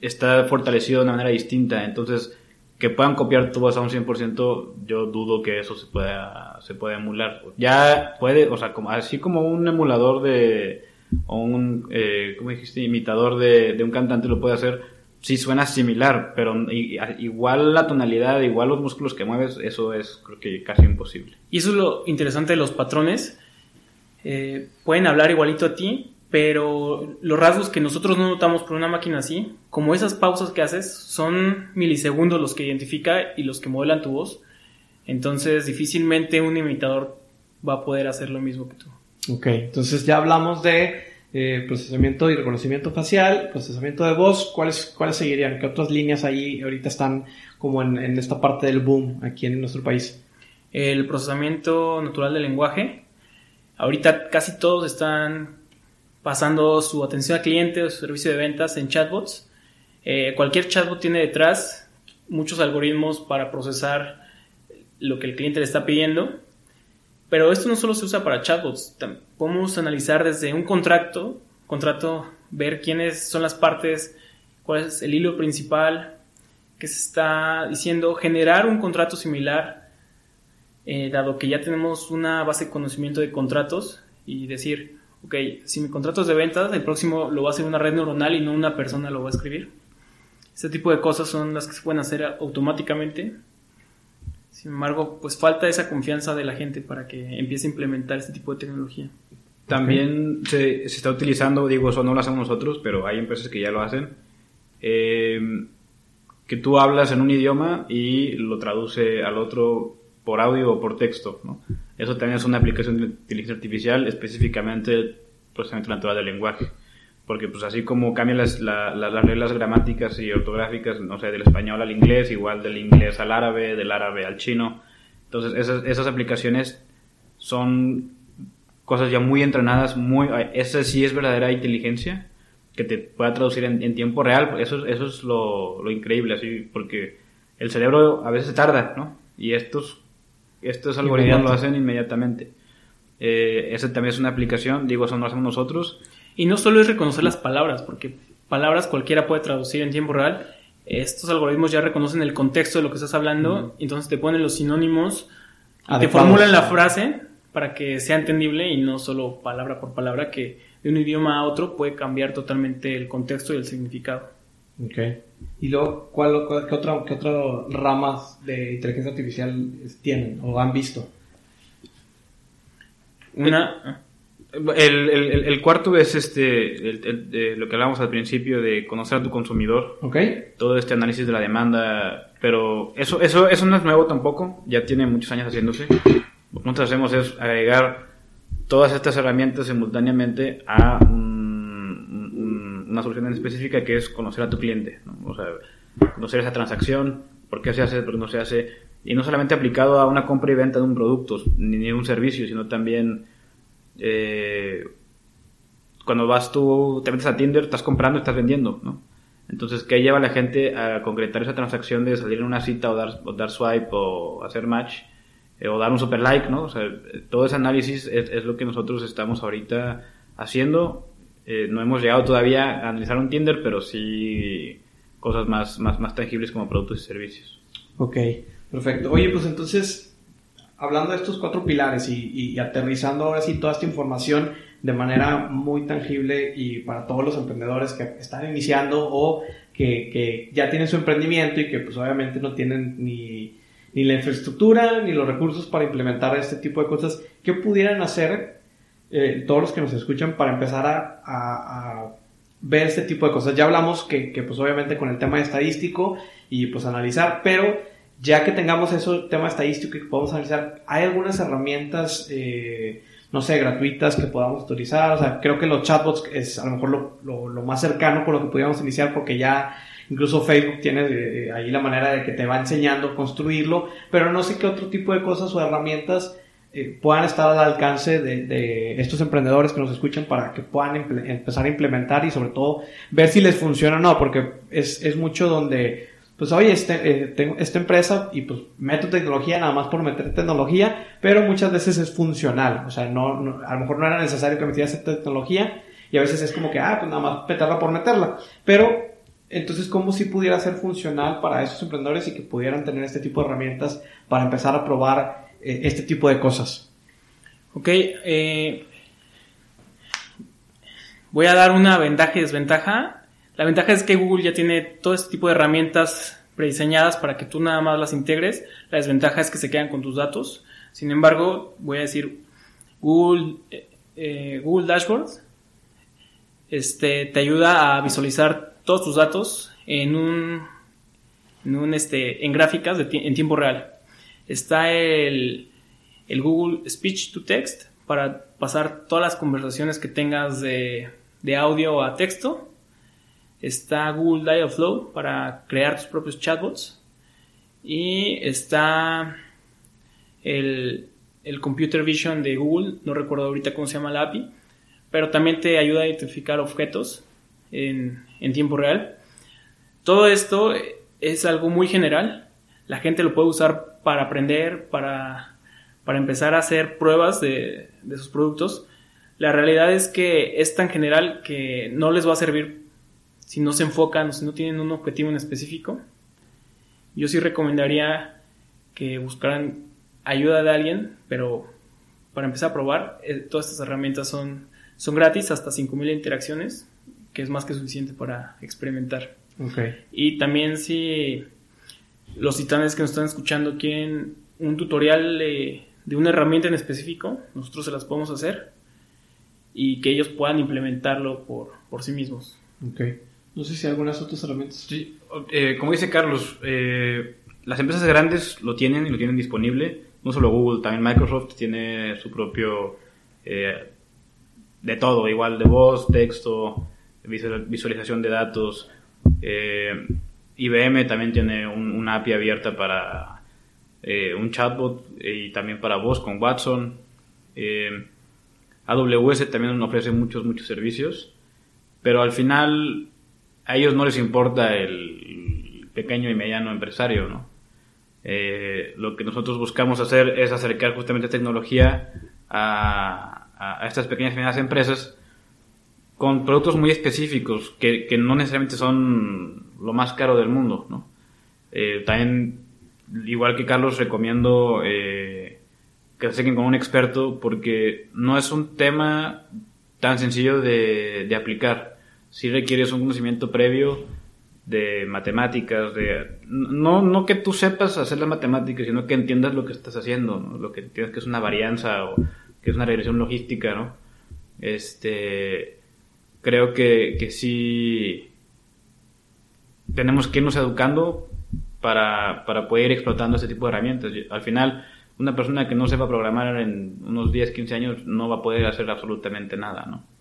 está fortalecido de una manera distinta. Entonces, que puedan copiar tu voz a un 100%, yo dudo que eso se pueda, se pueda emular. Ya puede, o sea, como, así como un emulador de, o un, eh, ¿cómo dijiste? Imitador de, un cantante lo puede hacer, sí suena similar, pero igual la tonalidad, igual los músculos que mueves, eso es creo que casi imposible. Y eso es lo interesante de los patrones. Eh, pueden hablar igualito a ti, pero los rasgos que nosotros no notamos por una máquina así, como esas pausas que haces, son milisegundos los que identifica y los que modelan tu voz. Entonces, difícilmente un imitador va a poder hacer lo mismo que tú. Ok, entonces ya hablamos de eh, procesamiento y reconocimiento facial, procesamiento de voz. ¿Cuáles, ¿Cuáles seguirían? ¿Qué otras líneas ahí ahorita están como en, en esta parte del boom aquí en nuestro país? El procesamiento natural del lenguaje. Ahorita casi todos están pasando su atención al cliente o su servicio de ventas en chatbots. Eh, cualquier chatbot tiene detrás muchos algoritmos para procesar lo que el cliente le está pidiendo. Pero esto no solo se usa para chatbots. Podemos analizar desde un contrato, contrato, ver quiénes son las partes, cuál es el hilo principal, qué se está diciendo, generar un contrato similar eh, dado que ya tenemos una base de conocimiento de contratos y decir, ok, si mi contrato es de ventas, el próximo lo va a hacer una red neuronal y no una persona lo va a escribir. Este tipo de cosas son las que se pueden hacer automáticamente. Sin embargo, pues falta esa confianza de la gente para que empiece a implementar este tipo de tecnología. También se, está utilizando, digo, eso no lo hacemos nosotros, pero hay empresas que ya lo hacen. eh, que tú hablas en un idioma y lo traduce al otro por audio o por texto, ¿no? Eso también es una aplicación de inteligencia artificial, específicamente el procesamiento natural del lenguaje. Porque pues así como cambian las, la- la- las reglas gramáticas y ortográficas, no sé, del español al inglés, igual del inglés al árabe, del árabe al chino. Entonces esas, esas aplicaciones son cosas ya muy entrenadas, muy, esa sí es verdadera inteligencia, que te pueda traducir en, en tiempo real, eso, es- eso es lo, lo increíble, así, porque el cerebro a veces tarda, ¿no? Y estos, estos algoritmos lo hacen inmediatamente. Eh, esa también es una aplicación, digo, eso no lo hacemos nosotros. Y no solo es reconocer las palabras, porque palabras cualquiera puede traducir en tiempo real. Estos algoritmos ya reconocen el contexto de lo que estás hablando, entonces te ponen los sinónimos, y te Adecuados. formulan la frase para que sea entendible y no solo palabra por palabra, que de un idioma a otro puede cambiar totalmente el contexto y el significado. Ok. Y luego, ¿cuál, cuál- qué, otra, ¿qué otras ramas de inteligencia artificial tienen o han visto? Una, El, el- cuarto es este, el- el- de lo que hablábamos al principio de conocer a tu consumidor. ¿Ok? todo este análisis de la demanda, pero eso, eso, eso no es nuevo tampoco, ya tiene muchos años haciéndose. Lo que nosotros hacemos es agregar todas estas herramientas simultáneamente a un- un- una solución en específica que es conocer a tu cliente, ¿no? o sea, conocer esa transacción, por qué se hace, por qué no se hace, y no solamente aplicado a una compra y venta de un producto ni de un servicio, sino también eh, cuando vas tú, te metes a Tinder, estás comprando, estás vendiendo, ¿no? Entonces, ¿qué lleva a la gente a concretar esa transacción de salir en una cita o dar, o dar swipe o hacer match eh, o dar un super like, ¿no? O sea, todo ese análisis es, es lo que nosotros estamos ahorita haciendo. Eh, no hemos llegado todavía a analizar un Tinder, pero sí cosas más, más, más tangibles como productos y servicios. Ok, perfecto. Oye, pues entonces, hablando de estos cuatro pilares y, y- aterrizando ahora sí toda esta información de manera muy tangible y para todos los emprendedores que están iniciando o que, que ya tienen su emprendimiento y que pues obviamente no tienen ni, ni la infraestructura ni los recursos para implementar este tipo de cosas, ¿qué pudieran hacer eh, todos los que nos escuchan para empezar a, a, ver este tipo de cosas? Ya hablamos que, que pues obviamente con el tema estadístico y pues analizar, pero ya que tengamos eso, tema estadístico y que podamos analizar, ¿hay algunas herramientas, eh, no sé, gratuitas que podamos utilizar? O sea, creo que los chatbots es a lo mejor lo, lo, más cercano con lo que podríamos iniciar porque ya incluso Facebook tiene eh, ahí la manera de que te va enseñando a construirlo, pero no sé qué otro tipo de cosas o herramientas eh, puedan estar al alcance de, de, estos emprendedores que nos escuchan para que puedan empezar a implementar y sobre todo ver si les funciona o no, porque es, es mucho donde pues oye, este, eh, tengo esta empresa y pues meto tecnología nada más por meter tecnología, pero muchas veces es funcional, o sea, no, a lo mejor no era necesario que metiera esta tecnología y a veces es como que, ah, pues nada más meterla por meterla, pero entonces, ¿cómo si pudiera ser funcional para esos emprendedores y que pudieran tener este tipo de herramientas para empezar a probar eh, este tipo de cosas? Ok, eh, voy a dar una ventaja y desventaja la ventaja es que Google ya tiene todo este tipo de herramientas prediseñadas para que tú nada más las integres. La desventaja es que se quedan con tus datos. Sin embargo, voy a decir Google, eh, eh, Google Dashboard este, te ayuda a visualizar todos tus datos en un, en, un, este, en gráficas en tiempo real. Está el, el Google Speech to Text para pasar todas las conversaciones que tengas de, de audio a texto está Google Dialogflow para crear tus propios chatbots y está el, Computer Vision de Google, no recuerdo ahorita cómo se llama la API, pero también te ayuda a identificar objetos en, tiempo real. Todo esto es algo muy general, la gente lo puede usar para aprender, para, para empezar a hacer pruebas de, de sus productos. La realidad es que es tan general que no les va a servir si no se enfocan o si no tienen un objetivo en específico, yo sí recomendaría que buscaran ayuda de alguien, pero para empezar a probar, eh, todas estas herramientas son, son gratis, hasta 5.000 interacciones, que es más que suficiente para experimentar. Y también si los titanes que nos están escuchando quieren un tutorial de, de una herramienta en específico, nosotros se las podemos hacer y que ellos puedan implementarlo por, por sí mismos. Okay. No sé si hay algunas otras herramientas. Sí, eh, como dice Carlos, eh, las empresas grandes lo tienen y lo tienen disponible. No solo Google, también Microsoft tiene su propio... Eh, de todo, igual de voz, texto, visualización de datos. IBM también tiene una API abierta para un chatbot y también para voz con Watson. AWS también ofrece muchos, muchos servicios. Pero al final a ellos no les importa el pequeño y mediano empresario, ¿no? Eh, lo que nosotros buscamos hacer es acercar justamente tecnología a, estas pequeñas y medianas empresas con productos muy específicos que, no necesariamente son lo más caro del mundo, ¿no? Eh, también, igual que Carlos, recomiendo eh, que se con un experto porque no es un tema tan sencillo de aplicar si requieres un conocimiento previo de matemáticas, de no, no que tú sepas hacer las matemáticas, sino que entiendas lo que estás haciendo, lo que entiendas que es una varianza o que es una regresión logística, ¿no? Este, creo que, que sí tenemos que irnos educando para, para poder ir explotando este tipo de herramientas. Al final, una persona que no sepa programar en unos 10, 15 años no va a poder hacer absolutamente nada, ¿no?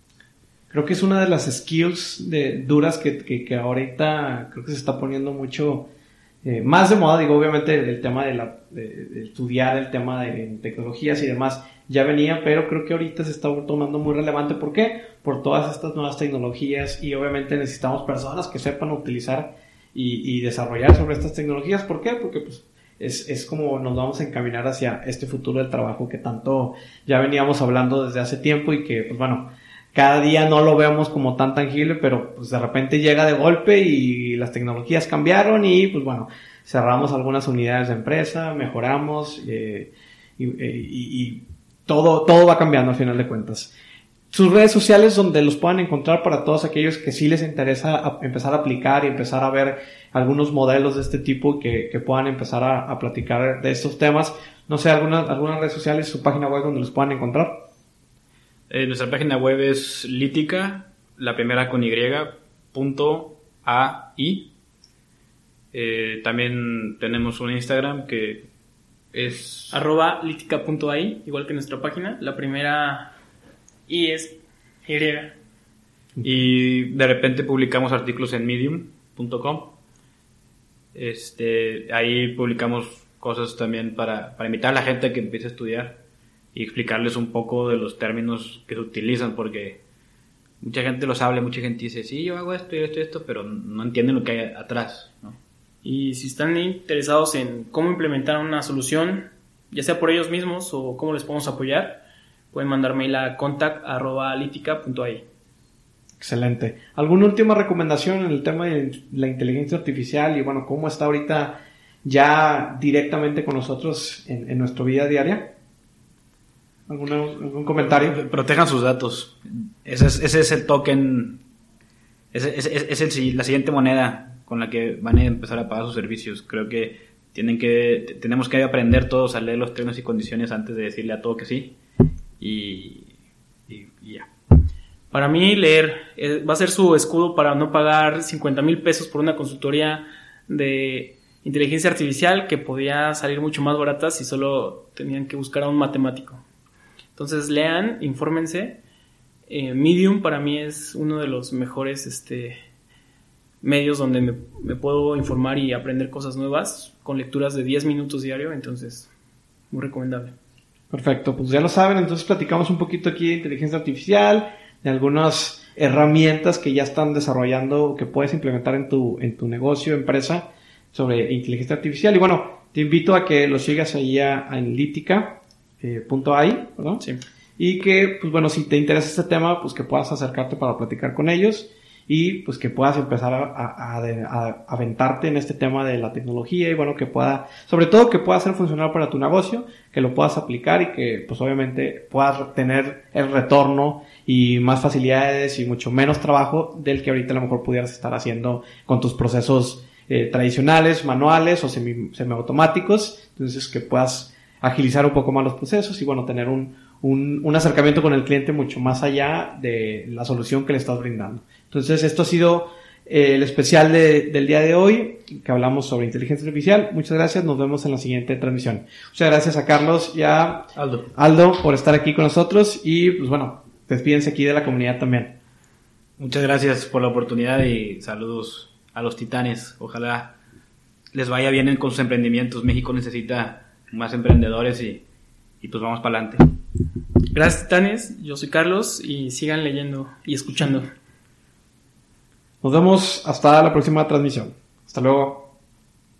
Creo que es una de las skills de, duras que, que, ahorita creo que se está poniendo mucho eh, más de moda. Digo, obviamente el, tema de, la, de, estudiar el tema de tecnologías y demás ya venía, pero creo que ahorita se está tomando muy relevante. ¿Por qué? Por todas estas nuevas tecnologías y obviamente necesitamos personas que sepan utilizar y, y desarrollar sobre estas tecnologías. ¿Por qué? Porque pues es, es, como nos vamos a encaminar hacia este futuro del trabajo que tanto ya veníamos hablando desde hace tiempo y que, pues bueno, cada día no lo vemos como tan tangible, pero pues de repente llega de golpe y las tecnologías cambiaron y pues bueno, cerramos algunas unidades de empresa, mejoramos eh, y, todo, todo va cambiando al final de cuentas. sus redes sociales donde los puedan encontrar para todos aquellos que sí les interesa empezar a aplicar y empezar a ver algunos modelos de este tipo que, puedan empezar a, platicar de estos temas. No sé, algunas, algunas redes sociales, su página web donde los puedan encontrar. Eh, nuestra página web es lítica, la primera con y, punto a i. Eh, también tenemos un Instagram que es arroba lítica.ai, igual que nuestra página. La primera y es Y. Y de repente publicamos artículos en medium.com. Este, ahí publicamos cosas también para, para invitar a la gente a que empiece a estudiar y explicarles un poco de los términos que se utilizan, porque mucha gente los habla, mucha gente dice, sí, yo hago esto y esto y esto, pero no entienden lo que hay atrás. Y si están interesados en cómo implementar una solución, ya sea por ellos mismos o cómo les podemos apoyar, pueden mandar mail a contact.litica.ai. Excelente. ¿Alguna última recomendación en el tema de la inteligencia artificial y bueno, cómo está ahorita ya directamente con nosotros en, nuestra vida diaria? ¿Algún comentario? Protejan sus datos. Ese es, el token, ese, es la siguiente moneda con la que van a empezar a pagar sus servicios. Creo que tienen que, tenemos que aprender todos a leer los términos y condiciones antes de decirle a todo que sí y, ya. Para mí leer eh, va a ser su escudo para no pagar 50 mil pesos por una consultoría de inteligencia artificial que podía salir mucho más barata si solo tenían que buscar a un matemático. Entonces lean, infórmense. Eh, Medium para mí es uno de los mejores este, medios donde me, puedo informar y aprender cosas nuevas con lecturas de 10 minutos diario, entonces muy recomendable. Perfecto, pues ya lo saben, entonces platicamos un poquito aquí de inteligencia artificial, de algunas herramientas que ya están desarrollando, que puedes implementar en tu, en tu negocio, empresa, sobre inteligencia artificial. Y bueno, te invito a que lo sigas ahí a analítica.ai, eh, ¿verdad? Sí. Y que, pues bueno, si te interesa este tema, pues que puedas acercarte para platicar con ellos y pues que puedas empezar a, a, a, aventarte en este tema de la tecnología y bueno, que pueda, sobre todo que pueda ser funcional para tu negocio, que lo puedas aplicar y que pues obviamente puedas tener el retorno y más facilidades y mucho menos trabajo del que ahorita a lo mejor pudieras estar haciendo con tus procesos eh, tradicionales, manuales o semi, semiautomáticos, entonces que puedas agilizar un poco más los procesos y bueno, tener un, un, un acercamiento con el cliente mucho más allá de la solución que le estás brindando. Entonces, esto ha sido eh, el especial del día de hoy, que hablamos sobre inteligencia artificial. Muchas gracias, nos vemos en la siguiente transmisión. Muchas gracias a Carlos y a Aldo, Aldo por estar aquí con nosotros y, pues bueno, despídense aquí de la comunidad también. Muchas gracias por la oportunidad y saludos a los titanes. Ojalá les vaya bien con sus emprendimientos. México necesita más emprendedores y, y pues vamos para adelante. Gracias, titanes. Yo soy Carlos y sigan leyendo y escuchando. Nos vemos hasta la próxima transmisión. Hasta luego.